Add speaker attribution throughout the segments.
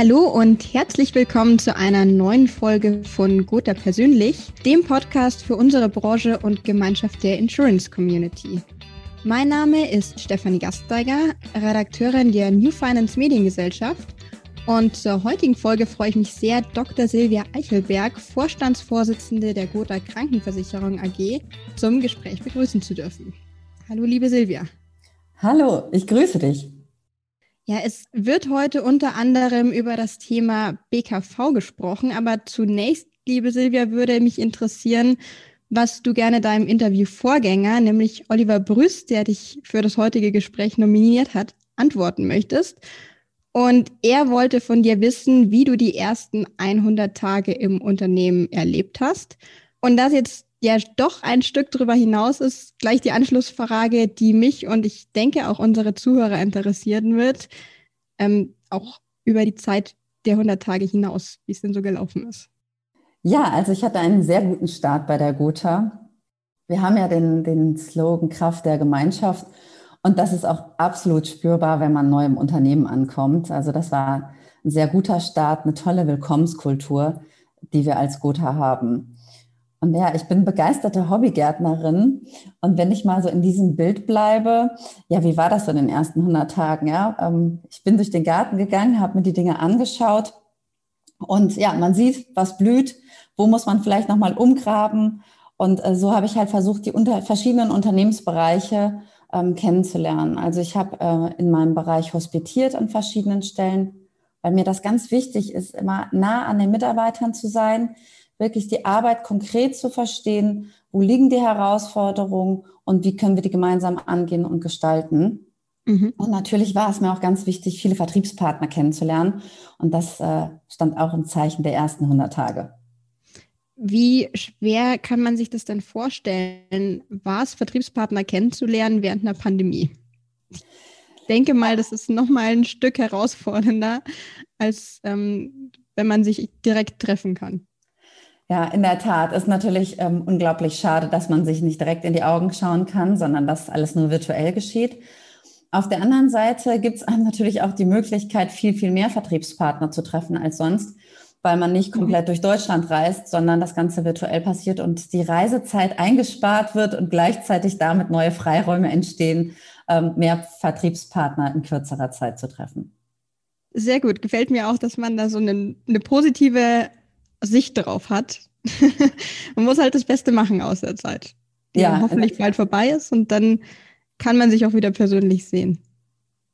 Speaker 1: Hallo und herzlich willkommen zu einer neuen Folge von Gotha Persönlich, dem Podcast für unsere Branche und Gemeinschaft der Insurance Community. Mein Name ist Stefanie Gasteiger, Redakteurin der New Finance Mediengesellschaft und zur heutigen Folge freue ich mich sehr, Dr. Silvia Eichelberg, Vorstandsvorsitzende der Gotha Krankenversicherung AG, zum Gespräch begrüßen zu dürfen. Hallo, liebe Silvia.
Speaker 2: Hallo, ich grüße dich.
Speaker 1: Ja, es wird heute unter anderem über das Thema BKV gesprochen, aber zunächst, liebe Silvia, würde mich interessieren, was du gerne deinem Interviewvorgänger, nämlich Oliver Brüss, der dich für das heutige Gespräch nominiert hat, antworten möchtest. Und er wollte von dir wissen, wie du die ersten 100 Tage im Unternehmen erlebt hast. Und das jetzt ja doch ein Stück darüber hinaus ist, gleich die Anschlussfrage, die mich und ich denke auch unsere Zuhörer interessieren wird, ähm, auch über die Zeit der 100 Tage hinaus, wie es denn so gelaufen ist.
Speaker 2: Ja, also ich hatte einen sehr guten Start bei der Gotha. Wir haben ja den, den Slogan Kraft der Gemeinschaft und das ist auch absolut spürbar, wenn man neu im Unternehmen ankommt. Also das war ein sehr guter Start, eine tolle Willkommenskultur, die wir als Gotha haben. Und ja, ich bin begeisterte Hobbygärtnerin. Und wenn ich mal so in diesem Bild bleibe, ja, wie war das in den ersten 100 Tagen? Ja, ähm, ich bin durch den Garten gegangen, habe mir die Dinge angeschaut. Und ja, man sieht, was blüht, wo muss man vielleicht nochmal umgraben. Und äh, so habe ich halt versucht, die unter verschiedenen Unternehmensbereiche ähm, kennenzulernen. Also ich habe äh, in meinem Bereich hospitiert an verschiedenen Stellen, weil mir das ganz wichtig ist, immer nah an den Mitarbeitern zu sein, wirklich die Arbeit konkret zu verstehen, wo liegen die Herausforderungen und wie können wir die gemeinsam angehen und gestalten. Mhm. Und natürlich war es mir auch ganz wichtig, viele Vertriebspartner kennenzulernen. Und das äh, stand auch im Zeichen der ersten 100 Tage.
Speaker 1: Wie schwer kann man sich das denn vorstellen, war es, Vertriebspartner kennenzulernen während einer Pandemie? Ich denke mal, das ist nochmal ein Stück herausfordernder, als ähm, wenn man sich direkt treffen kann.
Speaker 2: Ja, in der Tat ist natürlich ähm, unglaublich schade, dass man sich nicht direkt in die Augen schauen kann, sondern dass alles nur virtuell geschieht. Auf der anderen Seite gibt es einem natürlich auch die Möglichkeit, viel, viel mehr Vertriebspartner zu treffen als sonst weil man nicht mhm. komplett durch Deutschland reist, sondern das Ganze virtuell passiert und die Reisezeit eingespart wird und gleichzeitig damit neue Freiräume entstehen, ähm, mehr Vertriebspartner in kürzerer Zeit zu treffen.
Speaker 1: Sehr gut. Gefällt mir auch, dass man da so eine, eine positive Sicht drauf hat. man muss halt das Beste machen aus der Zeit, die ja, hoffentlich bald vorbei ist und dann kann man sich auch wieder persönlich sehen.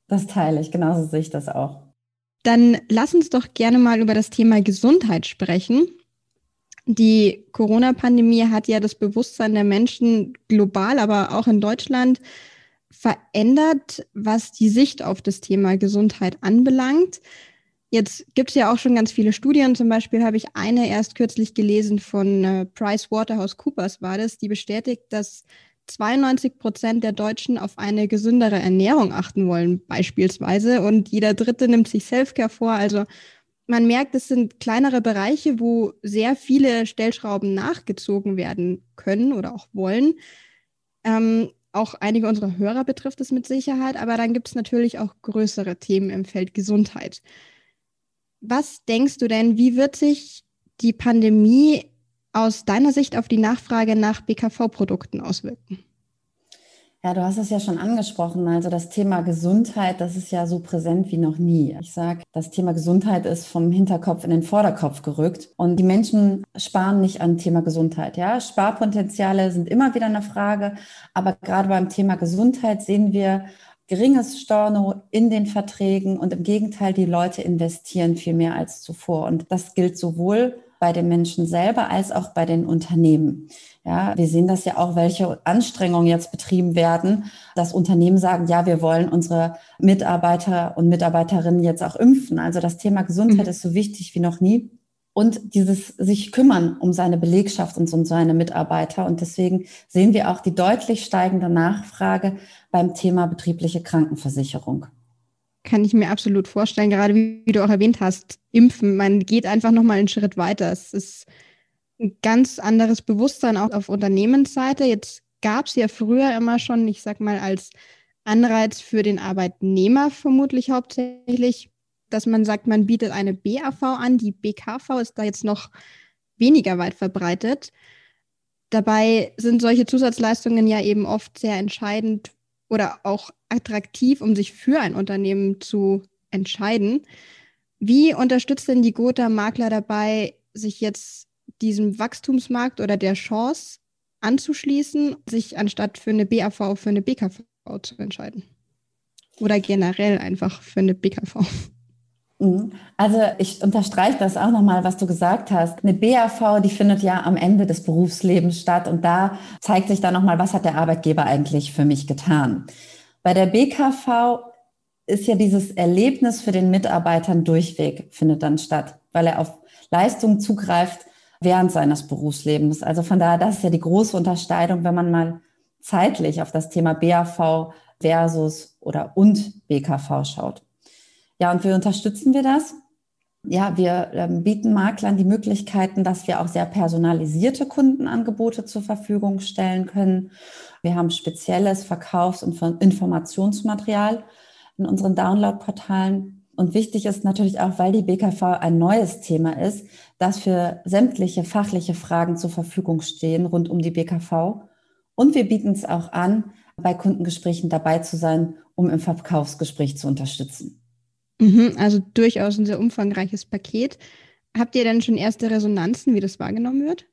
Speaker 2: Das teile ich, genauso sehe ich das auch.
Speaker 1: Dann lass uns doch gerne mal über das Thema Gesundheit sprechen. Die Corona-Pandemie hat ja das Bewusstsein der Menschen global, aber auch in Deutschland verändert, was die Sicht auf das Thema Gesundheit anbelangt. Jetzt gibt es ja auch schon ganz viele Studien. Zum Beispiel habe ich eine erst kürzlich gelesen von äh, Price Waterhouse Coopers war das, die bestätigt, dass 92 Prozent der Deutschen auf eine gesündere Ernährung achten wollen, beispielsweise. Und jeder Dritte nimmt sich Selfcare vor. Also man merkt, es sind kleinere Bereiche, wo sehr viele Stellschrauben nachgezogen werden können oder auch wollen. Ähm, auch einige unserer Hörer betrifft es mit Sicherheit, aber dann gibt es natürlich auch größere Themen im Feld Gesundheit. Was denkst du denn, wie wird sich die Pandemie aus deiner Sicht auf die Nachfrage nach BKV-Produkten auswirken?
Speaker 2: Ja, du hast es ja schon angesprochen. Also das Thema Gesundheit, das ist ja so präsent wie noch nie. Ich sage, das Thema Gesundheit ist vom Hinterkopf in den Vorderkopf gerückt. Und die Menschen sparen nicht an Thema Gesundheit. Ja, Sparpotenziale sind immer wieder eine Frage. Aber gerade beim Thema Gesundheit sehen wir geringes Storno in den Verträgen und im Gegenteil, die Leute investieren viel mehr als zuvor. Und das gilt sowohl bei den Menschen selber als auch bei den Unternehmen. Ja, wir sehen das ja auch, welche Anstrengungen jetzt betrieben werden, dass Unternehmen sagen, ja, wir wollen unsere Mitarbeiter und Mitarbeiterinnen jetzt auch impfen. Also das Thema Gesundheit mhm. ist so wichtig wie noch nie. Und dieses sich kümmern um seine Belegschaft und um seine Mitarbeiter. Und deswegen sehen wir auch die deutlich steigende Nachfrage beim Thema betriebliche Krankenversicherung
Speaker 1: kann ich mir absolut vorstellen, gerade wie, wie du auch erwähnt hast, impfen, man geht einfach nochmal einen Schritt weiter. Es ist ein ganz anderes Bewusstsein auch auf Unternehmensseite. Jetzt gab es ja früher immer schon, ich sag mal, als Anreiz für den Arbeitnehmer vermutlich hauptsächlich dass man sagt, man bietet eine BAV an. Die BKV ist da jetzt noch weniger weit verbreitet. Dabei sind solche Zusatzleistungen ja eben oft sehr entscheidend oder auch attraktiv, um sich für ein Unternehmen zu entscheiden. Wie unterstützt denn die Gotha Makler dabei, sich jetzt diesem Wachstumsmarkt oder der Chance anzuschließen, sich anstatt für eine BAV für eine BKV zu entscheiden? Oder generell einfach für eine BKV?
Speaker 2: Mhm. Also ich unterstreiche das auch nochmal, was du gesagt hast. Eine BAV, die findet ja am Ende des Berufslebens statt und da zeigt sich dann nochmal, was hat der Arbeitgeber eigentlich für mich getan. Bei der BKV ist ja dieses Erlebnis für den Mitarbeitern durchweg, findet dann statt, weil er auf Leistungen zugreift während seines Berufslebens. Also von daher, das ist ja die große Unterscheidung, wenn man mal zeitlich auf das Thema BAV versus oder und BKV schaut. Ja, und wie unterstützen wir das? Ja, wir ähm, bieten Maklern die Möglichkeiten, dass wir auch sehr personalisierte Kundenangebote zur Verfügung stellen können. Wir haben spezielles Verkaufs- und Informationsmaterial in unseren Download-Portalen. Und wichtig ist natürlich auch, weil die BKV ein neues Thema ist, dass für sämtliche fachliche Fragen zur Verfügung stehen rund um die BKV. Und wir bieten es auch an, bei Kundengesprächen dabei zu sein, um im Verkaufsgespräch zu unterstützen.
Speaker 1: Mhm, also durchaus ein sehr umfangreiches Paket. Habt ihr denn schon erste Resonanzen, wie das wahrgenommen wird?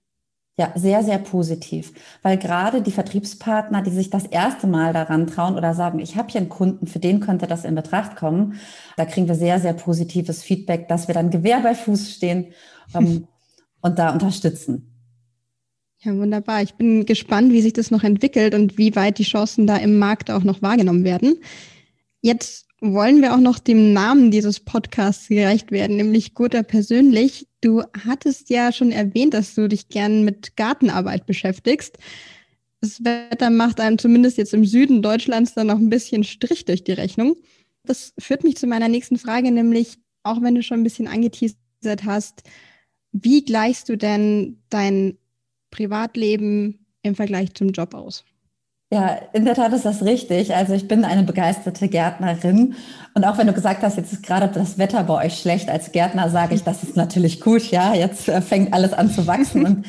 Speaker 2: Ja, sehr, sehr positiv, weil gerade die Vertriebspartner, die sich das erste Mal daran trauen oder sagen, ich habe hier einen Kunden, für den könnte das in Betracht kommen, da kriegen wir sehr, sehr positives Feedback, dass wir dann Gewehr bei Fuß stehen ähm, und da unterstützen.
Speaker 1: Ja, wunderbar. Ich bin gespannt, wie sich das noch entwickelt und wie weit die Chancen da im Markt auch noch wahrgenommen werden. Jetzt wollen wir auch noch dem Namen dieses Podcasts gerecht werden, nämlich Gotha persönlich. Du hattest ja schon erwähnt, dass du dich gern mit Gartenarbeit beschäftigst. Das Wetter macht einem zumindest jetzt im Süden Deutschlands dann noch ein bisschen Strich durch die Rechnung. Das führt mich zu meiner nächsten Frage, nämlich, auch wenn du schon ein bisschen angeteasert hast, wie gleichst du denn dein Privatleben im Vergleich zum Job aus?
Speaker 2: Ja, in der Tat ist das richtig. Also ich bin eine begeisterte Gärtnerin. Und auch wenn du gesagt hast, jetzt ist gerade das Wetter bei euch schlecht, als Gärtner sage ich, das ist natürlich gut. Ja, jetzt äh, fängt alles an zu wachsen und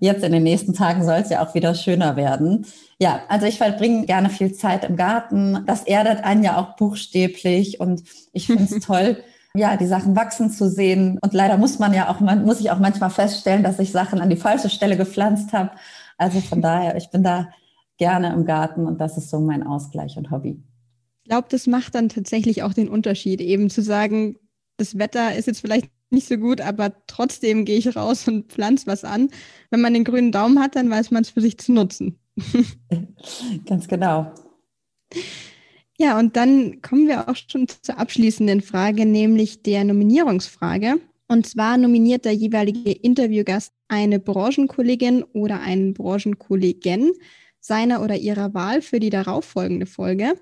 Speaker 2: jetzt in den nächsten Tagen soll es ja auch wieder schöner werden. Ja, also ich verbringe gerne viel Zeit im Garten. Das erdet einen ja auch buchstäblich und ich finde es toll, ja, die Sachen wachsen zu sehen. Und leider muss man ja auch, man muss ich auch manchmal feststellen, dass ich Sachen an die falsche Stelle gepflanzt habe. Also von daher, ich bin da gerne im Garten und das ist so mein Ausgleich und Hobby.
Speaker 1: Ich glaube, das macht dann tatsächlich auch den Unterschied, eben zu sagen, das Wetter ist jetzt vielleicht nicht so gut, aber trotzdem gehe ich raus und pflanze was an. Wenn man den grünen Daumen hat, dann weiß man es für sich zu nutzen.
Speaker 2: Ganz genau.
Speaker 1: Ja, und dann kommen wir auch schon zur abschließenden Frage, nämlich der Nominierungsfrage. Und zwar nominiert der jeweilige Interviewgast eine Branchenkollegin oder einen Branchenkollegen seiner oder ihrer Wahl für die darauffolgende Folge.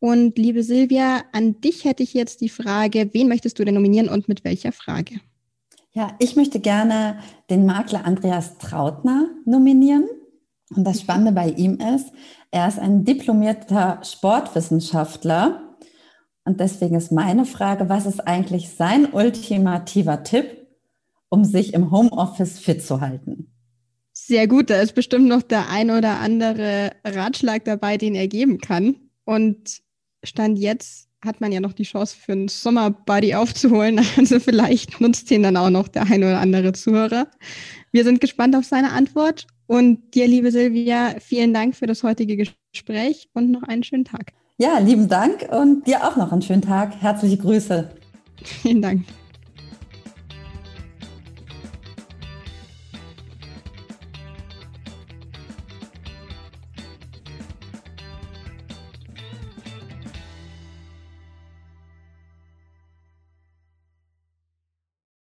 Speaker 1: Und liebe Silvia, an dich hätte ich jetzt die Frage, wen möchtest du denn nominieren und mit welcher Frage?
Speaker 2: Ja, ich möchte gerne den Makler Andreas Trautner nominieren. Und das Spannende bei ihm ist, er ist ein diplomierter Sportwissenschaftler. Und deswegen ist meine Frage, was ist eigentlich sein ultimativer Tipp, um sich im Homeoffice fit zu halten?
Speaker 1: Sehr gut, da ist bestimmt noch der ein oder andere Ratschlag dabei, den er geben kann. Und Stand jetzt hat man ja noch die Chance für einen Sommerbuddy aufzuholen. Also vielleicht nutzt ihn dann auch noch der ein oder andere Zuhörer. Wir sind gespannt auf seine Antwort. Und dir, liebe Silvia, vielen Dank für das heutige Gespräch und noch einen schönen Tag.
Speaker 2: Ja, lieben Dank und dir auch noch einen schönen Tag. Herzliche Grüße.
Speaker 1: Vielen Dank.